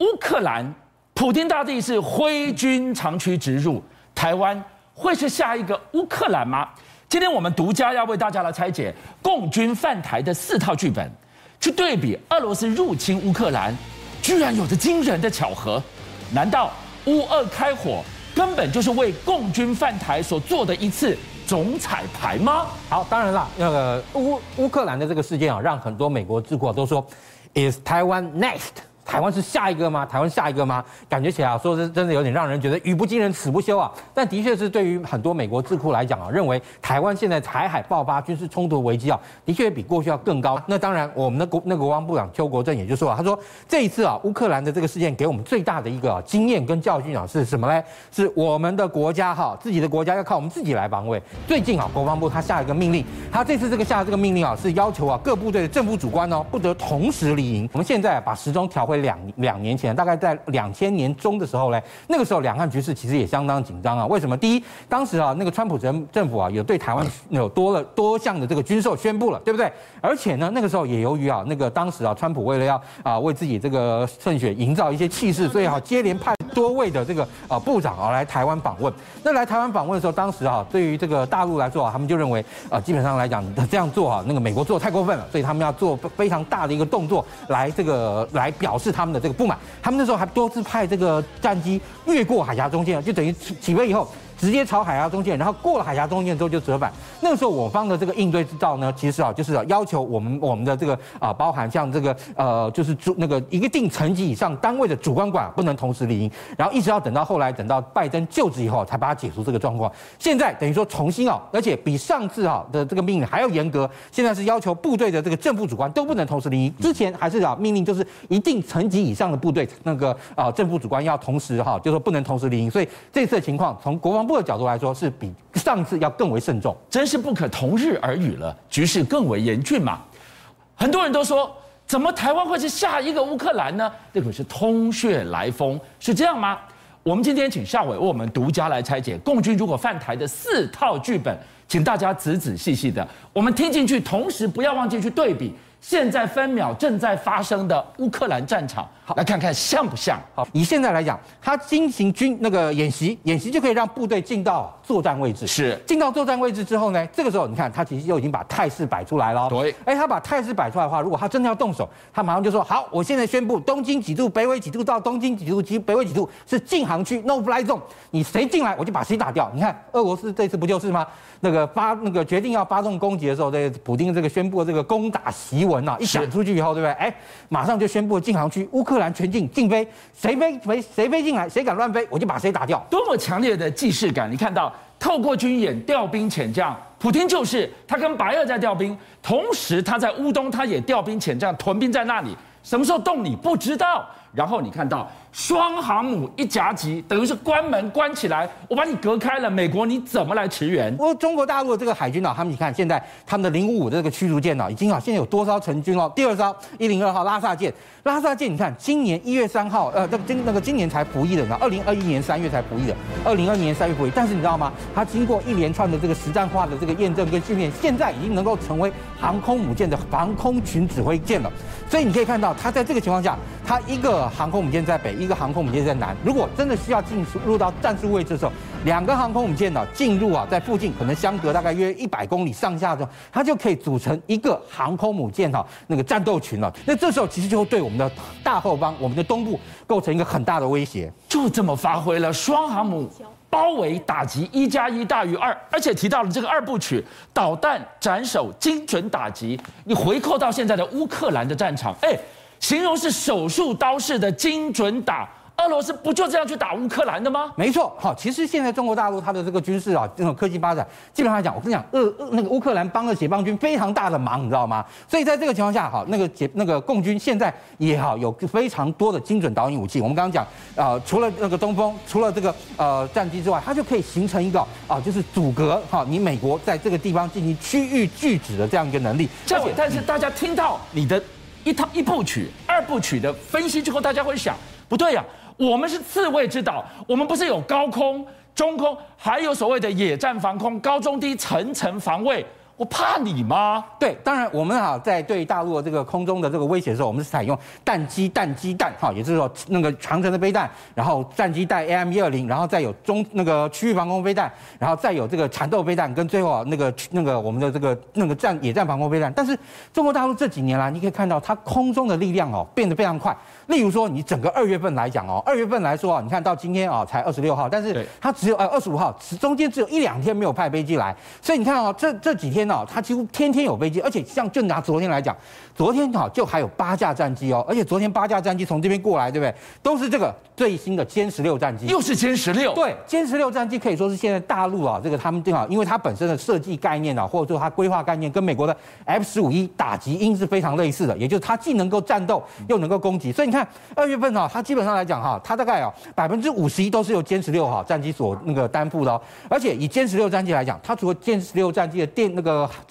乌克兰，普丁大帝是挥军长驱直入，台湾会是下一个乌克兰吗？今天我们独家要为大家来拆解共军犯台的四套剧本，去对比俄罗斯入侵乌克兰，居然有着惊人的巧合。难道乌俄开火根本就是为共军犯台所做的一次总彩排吗？好，当然了，那个乌乌克兰的这个事件啊，让很多美国智库都说，Is Taiwan next？台湾是下一个吗？台湾下一个吗？感觉起来啊，说是真的有点让人觉得语不惊人死不休啊。但的确是对于很多美国智库来讲啊，认为台湾现在台海爆发军事冲突危机啊，的确比过去要更高。那当然，我们的国那个国防部长邱国正也就说啊，他说这一次啊，乌克兰的这个事件给我们最大的一个经验跟教训啊，是什么呢？是我们的国家哈，自己的国家要靠我们自己来防卫。最近啊，国防部他下一个命令，他这次这个下这个命令啊，是要求啊各部队的正副主官哦，不得同时离营。我们现在把时钟调回。两两年前，大概在两千年中的时候呢，那个时候两岸局势其实也相当紧张啊。为什么？第一，当时啊，那个川普政政府啊，有对台湾有多了多项的这个军售宣布了，对不对？而且呢，那个时候也由于啊，那个当时啊，川普为了要啊为自己这个胜选营造一些气势，所以啊，接连派多位的这个啊部长啊来台湾访问。那来台湾访问的时候，当时啊，对于这个大陆来说啊，他们就认为啊，基本上来讲这样做啊，那个美国做太过分了，所以他们要做非常大的一个动作来这个来表示。他们的这个不满，他们那时候还多次派这个战机越过海峡中间，就等于起飞以后。直接朝海峡中线，然后过了海峡中线之后就折返。那个时候我方的这个应对之道呢，其实啊就是要求我们我们的这个啊，包含像这个呃，就是主那个一个定层级以上单位的主官管不能同时离营，然后一直要等到后来等到拜登就职以后才把它解除这个状况。现在等于说重新啊，而且比上次啊的这个命令还要严格。现在是要求部队的这个正副主官都不能同时离营。之前还是啊命令就是一定层级以上的部队那个啊正副主官要同时哈，就说不能同时离营。所以这次的情况从国防部的角度来说，是比上次要更为慎重，真是不可同日而语了，局势更为严峻嘛。很多人都说，怎么台湾会是下一个乌克兰呢？这可是通血来风，是这样吗？我们今天请夏伟为我们独家来拆解共军如果犯台的四套剧本，请大家仔仔细细的，我们听进去，同时不要忘记去对比。现在分秒正在发生的乌克兰战场，好，来看看像不像？好，以现在来讲，他进行军那个演习，演习就可以让部队进到作战位置。是，进到作战位置之后呢，这个时候你看，他其实就已经把态势摆出来了。对，哎，他把态势摆出来的话，如果他真的要动手，他马上就说：好，我现在宣布，东京几度，北纬几度到东京几度及北纬几度是禁航区，no fly zone。你谁进来，我就把谁打掉。你看，俄罗斯这次不就是吗？那个发那个决定要发动攻击的时候，这个普京这个宣布这个攻打檄文啊，一讲出去以后，对不对？哎，马上就宣布禁航区，乌克兰全境禁飞，谁飞飞谁飞进来，谁敢乱飞，我就把谁打掉。多么强烈的既视感！你看到透过军演调兵遣将，普京就是他跟白俄在调兵，同时他在乌东他也调兵遣将，屯兵在那里，什么时候动你不知道。然后你看到。双航母一夹击，等于是关门关起来，我把你隔开了。美国你怎么来驰援？我中国大陆的这个海军啊，他们你看现在他们的零五五的这个驱逐舰呢，已经啊现在有多艘成军了。第二艘一零二号拉萨舰，拉萨舰你看今年一月三号，呃，这个今那个今年才服役的呢，二零二一年三月才服役的，二零二一年三月服役。但是你知道吗？它经过一连串的这个实战化的这个验证跟训练，现在已经能够成为航空母舰的防空群指挥舰了。所以你可以看到，它在这个情况下，它一个航空母舰在北，一个航空母舰在南。如果真的需要进入到战术位置的时候，两个航空母舰呢进入啊，在附近可能相隔大概约一百公里上下的时候，它就可以组成一个航空母舰哈那个战斗群了。那这时候其实就会对我们的大后方、我们的东部构成一个很大的威胁。就这么发挥了双航母包围打击一加一大于二，而且提到了这个二部曲导弹斩首精准打击。你回扣到现在的乌克兰的战场，哎，形容是手术刀式的精准打。俄罗斯不就这样去打乌克兰的吗？没错，好，其实现在中国大陆它的这个军事啊，这种科技发展，基本上来讲，我跟你讲，俄俄那个乌克兰帮了解放军非常大的忙，你知道吗？所以在这个情况下，哈，那个解那个共军现在也好有非常多的精准导引武器。我们刚刚讲，呃，除了那个东风，除了这个呃战机之外，它就可以形成一个啊，就是阻隔哈，你美国在这个地方进行区域拒止的这样一个能力。而且，但是大家听到你的一套一部曲、二部曲的分析之后，大家会想，不对呀、我们是自卫之岛，我们不是有高空、中空，还有所谓的野战防空、高中低层层防卫。我怕你吗？对，当然我们哈在对大陆的这个空中的这个威胁的时候，我们是采用弹机弹机弹哈，也就是说那个长城的飞弹，然后战机带 AM 一二零，然后再有中那个区域防空飞弹，然后再有这个缠斗飞弹，跟最后啊那个那个我们的这个那个战野战防空飞弹。但是中国大陆这几年来，你可以看到它空中的力量哦变得非常快。例如说，你整个二月份来讲哦，二月份来说啊，你看到今天啊才二十六号，但是它只有呃二十五号，中间只有一两天没有派飞机来，所以你看哦，这这几天呢、啊，它几乎天天有飞机，而且像就拿昨天来讲，昨天哈就还有八架战机哦，而且昨天八架战机从这边过来，对不对？都是这个最新的歼十六战机，又是歼十六，对，歼十六战机可以说是现在大陆啊，这个他们正好，因为它本身的设计概念啊，或者说它规划概念跟美国的 F 十五一打击鹰是非常类似的，也就是它既能够战斗又能够攻击，所以你看二月份呢。它基本上来讲哈，它大概啊百分之五十一都是由歼十六哈战机所那个担负的哦，而且以歼十六战机来讲，它除了歼十六战机的电那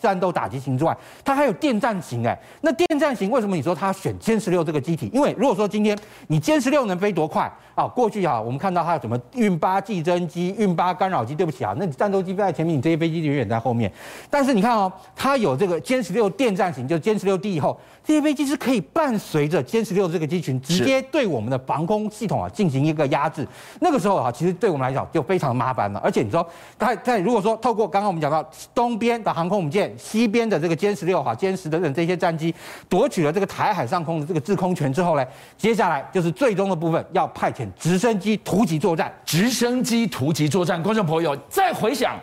战斗打击型之外，它还有电战型哎，那电战型为什么你说它选歼十六这个机体？因为如果说今天你歼十六能飞多快啊？过去啊我们看到它有什么运八计侦机、运八干扰机，对不起啊，那你战斗机飞在前面，你这些飞机远远在后面。但是你看哦，它有这个歼十六电战型，就是歼十六 D 以后，这些飞机是可以伴随着歼十六这个机群直接对我们的防空系统啊进行一个压制，那个时候啊，其实对我们来讲就非常麻烦了。而且你说，在在如果说透过刚刚我们讲到东边的航空母舰，西边的这个歼十六哈、歼十等等这些战机夺取了这个台海上空的这个制空权之后呢，接下来就是最终的部分，要派遣直升机突击作战。直升机突击作战，观众朋友再回想，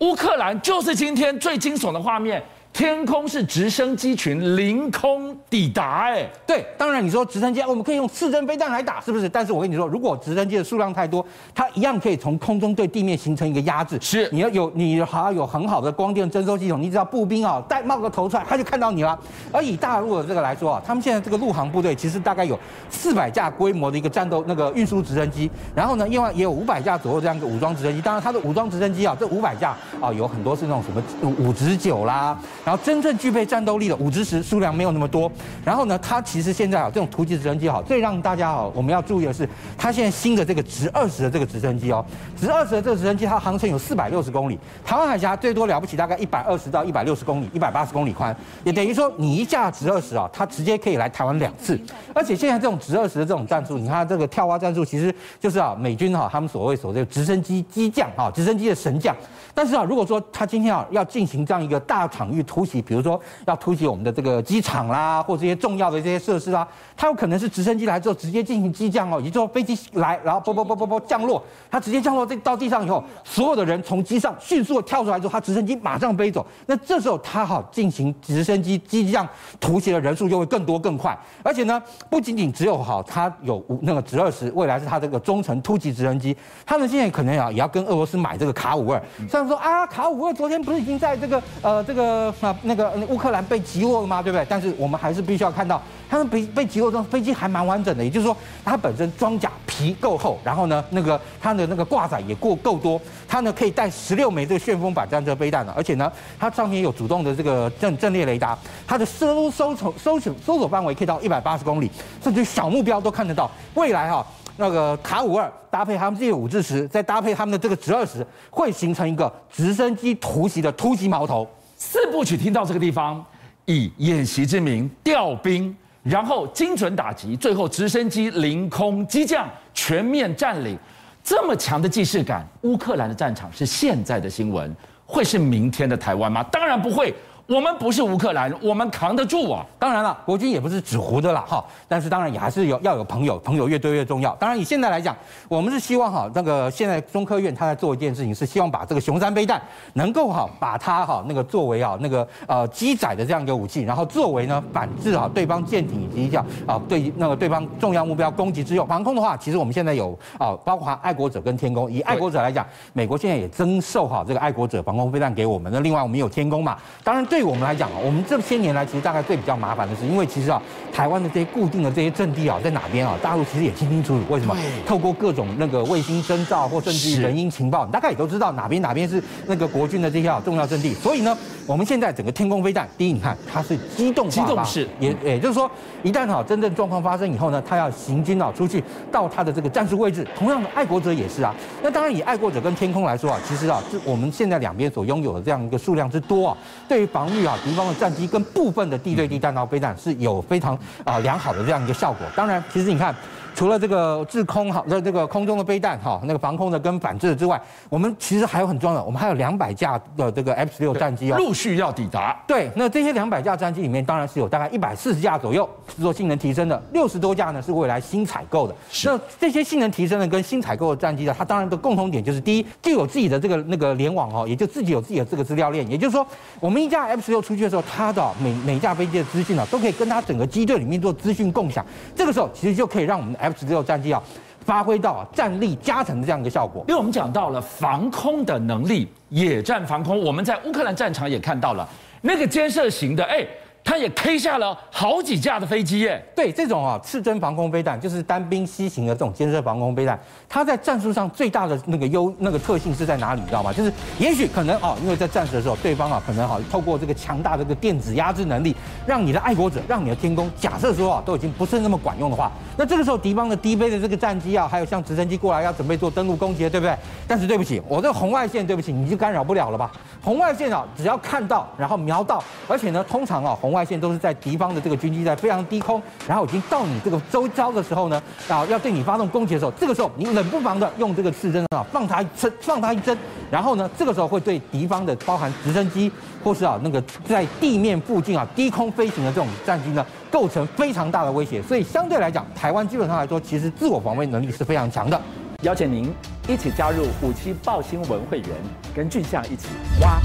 乌克兰就是今天最惊悚的画面。天空是直升机群凌空抵达，哎，对，当然你说直升机，我们可以用刺针飞弹来打，是不是？但是我跟你说，如果直升机的数量太多，它一样可以从空中对地面形成一个压制。是，你要有，你还要有很好的光电侦收系统，你只要步兵啊，带冒个头出来，他就看到你了。而以大陆的这个来说啊，他们现在这个陆航部队其实大概有四百架规模的一个战斗那个运输直升机，然后呢，另外也有五百架左右这样一个武装直升机。当然，它的武装直升机啊，这五百架啊，有很多是那种什么五直九啦。然后真正具备战斗力的五直十数量没有那么多，然后呢，它其实现在啊这种突击直升机哈，最让大家好我们要注意的是，它现在新的这个直二十的这个直升机哦，直二十的这个直升机它航程有四百六十公里，台湾海峡最多了不起大概一百二十到一百六十公里，一百八十公里宽，也等于说你一架直二十啊，它直接可以来台湾两次，而且现在这种直二十的这种战术，你看这个跳蛙战术其实就是啊美军哈他们所谓所谓的直升机机将啊，直升机的神将，但是啊如果说他今天啊要进行这样一个大场域突袭，比如说要突袭我们的这个机场啦，或这些重要的这些设施啦，它有可能是直升机来之后直接进行机降哦，也就是说飞机来，然后啵啵啵啵啵降落，它直接降落在到地上以后，所有的人从机上迅速的跳出来之后，它直升机马上飞走。那这时候它好进行直升机机降突袭的人数就会更多更快，而且呢，不仅仅只有好它有那个直二十，未来是它这个中程突击直升机，他们现在可能啊也要跟俄罗斯买这个卡五二。虽然说啊，卡五二昨天不是已经在这个呃这个那那个乌克兰被击落了吗？对不对？但是我们还是必须要看到，他们被被击落之后，飞机还蛮完整的。也就是说，它本身装甲皮够厚，然后呢，那个它的那个挂载也过够多，它呢可以带十六枚这个旋风版战车飞弹的，而且呢，它上面有主动的这个阵阵列雷达，它的搜搜搜搜索搜索范围可以到一百八十公里，甚至小目标都看得到。未来哈、啊，那个卡五二搭配他们这些五智十，再搭配他们的这个直二十，会形成一个直升机突袭的突击矛头。四部曲听到这个地方。以演习之名调兵，然后精准打击，最后直升机凌空机降，全面占领，这么强的既视感。乌克兰的战场是现在的新闻，会是明天的台湾吗？当然不会。我们不是乌克兰，我们扛得住啊！当然了，国军也不是纸糊的了哈。但是当然也还是有要有朋友，朋友越多越重要。当然以现在来讲，我们是希望哈，那个现在中科院他在做一件事情，是希望把这个雄三飞弹能够哈把它哈那个作为啊那个呃机载的这样一个武器，然后作为呢反制哈对方舰艇以及叫啊对那个对方重要目标攻击之用。防空的话，其实我们现在有啊，包括爱国者跟天宫。以爱国者来讲，美国现在也增售哈这个爱国者防空飞弹给我们。那另外我们有天宫嘛，当然。对我们来讲啊，我们这些年来其实大概最比较麻烦的是，因为其实啊，台湾的这些固定的这些阵地啊，在哪边啊？大陆其实也清清楚楚。为什么？透过各种那个卫星征兆或甚至于人因情报，你大概也都知道哪边哪边是那个国军的这些啊重要阵地。所以呢，我们现在整个天空飞弹，第一，你看它是机动机动式，也也就是说，一旦哈真正状况发生以后呢，它要行军啊出去到它的这个战术位置。同样的，爱国者也是啊。那当然以爱国者跟天空来说啊，其实啊，就我们现在两边所拥有的这样一个数量之多啊，对于防防御啊敌方的战机跟部分的地对地弹道飞弹是有非常啊良好的这样一个效果。当然，其实你看。除了这个制空哈，那这个空中的飞弹哈，那个防空的跟反制的之外，我们其实还有很重要的，我们还有两百架的这个 F 十六战机哦，陆续要抵达。对，那这些两百架战机里面，当然是有大概一百四十架左右是做性能提升的，六十多架呢是未来新采购的。是。那这些性能提升的跟新采购的战机呢，它当然的共同点就是，第一，就有自己的这个那个联网哦，也就自己有自己的这个资料链，也就是说，我们一架 F 十六出去的时候，它的每每架飞机的资讯呢，都可以跟它整个机队里面做资讯共享。这个时候，其实就可以让我们的 F 十六战机要。发挥到战力加成的这样一个效果，因为我们讲到了防空的能力，野战防空，我们在乌克兰战场也看到了那个监射型的，哎。他也 K 下了好几架的飞机耶。对，这种啊刺针防空飞弹，就是单兵西行的这种肩射防空飞弹，它在战术上最大的那个优那个特性是在哪里？你知道吗？就是也许可能啊，因为在战时的时候，对方啊可能啊透过这个强大的这个电子压制能力，让你的爱国者，让你的天空，假设说啊都已经不是那么管用的话，那这个时候敌方的低飞的这个战机啊，还有像直升机过来要准备做登陆攻击，对不对？但是对不起，我这红外线，对不起，你就干扰不了了吧？红外线啊，只要看到，然后瞄到，而且呢，通常啊红外线都是在敌方的这个军机在非常低空，然后已经到你这个周遭的时候呢，啊，要对你发动攻击的时候，这个时候你冷不防的用这个刺针啊，放它一针，放它一针，然后呢，这个时候会对敌方的包含直升机或是啊那个在地面附近啊低空飞行的这种战机呢，构成非常大的威胁。所以相对来讲，台湾基本上来说，其实自我防卫能力是非常强的。邀请您一起加入五七爆新闻会员，跟俊相一起挖